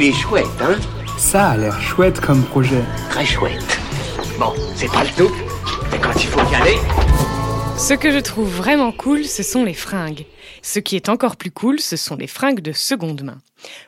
Il est chouette, hein Ça a l'air chouette comme projet. Très chouette. Bon, c'est pas le tout, mais quand il faut y aller... Ce que je trouve vraiment cool, ce sont les fringues. Ce qui est encore plus cool, ce sont les fringues de seconde main.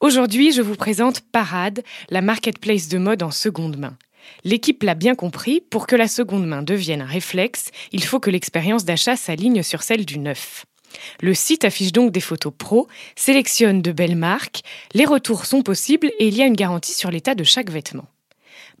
Aujourd'hui, je vous présente Parade, la marketplace de mode en seconde main. L'équipe l'a bien compris, pour que la seconde main devienne un réflexe, il faut que l'expérience d'achat s'aligne sur celle du neuf. Le site affiche donc des photos pro, sélectionne de belles marques, les retours sont possibles et il y a une garantie sur l'état de chaque vêtement.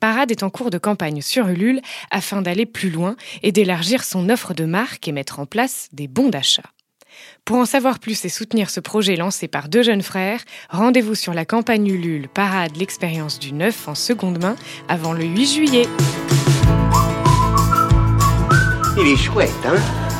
Parade est en cours de campagne sur Ulule afin d'aller plus loin et d'élargir son offre de marques et mettre en place des bons d'achat. Pour en savoir plus et soutenir ce projet lancé par deux jeunes frères, rendez-vous sur la campagne Ulule Parade l'expérience du neuf en seconde main avant le 8 juillet. Il est chouette, hein?